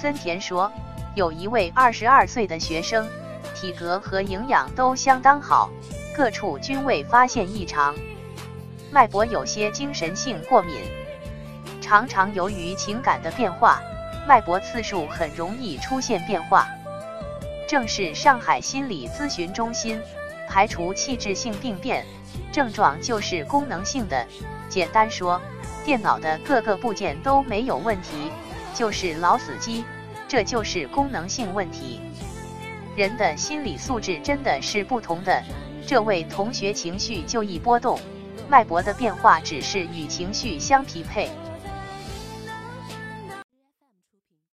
森田说，有一位二十二岁的学生，体格和营养都相当好，各处均未发现异常。脉搏有些精神性过敏，常常由于情感的变化，脉搏次数很容易出现变化。正是上海心理咨询中心排除器质性病变，症状就是功能性的。简单说，电脑的各个部件都没有问题。就是老死机，这就是功能性问题。人的心理素质真的是不同的。这位同学情绪就易波动，脉搏的变化只是与情绪相匹配。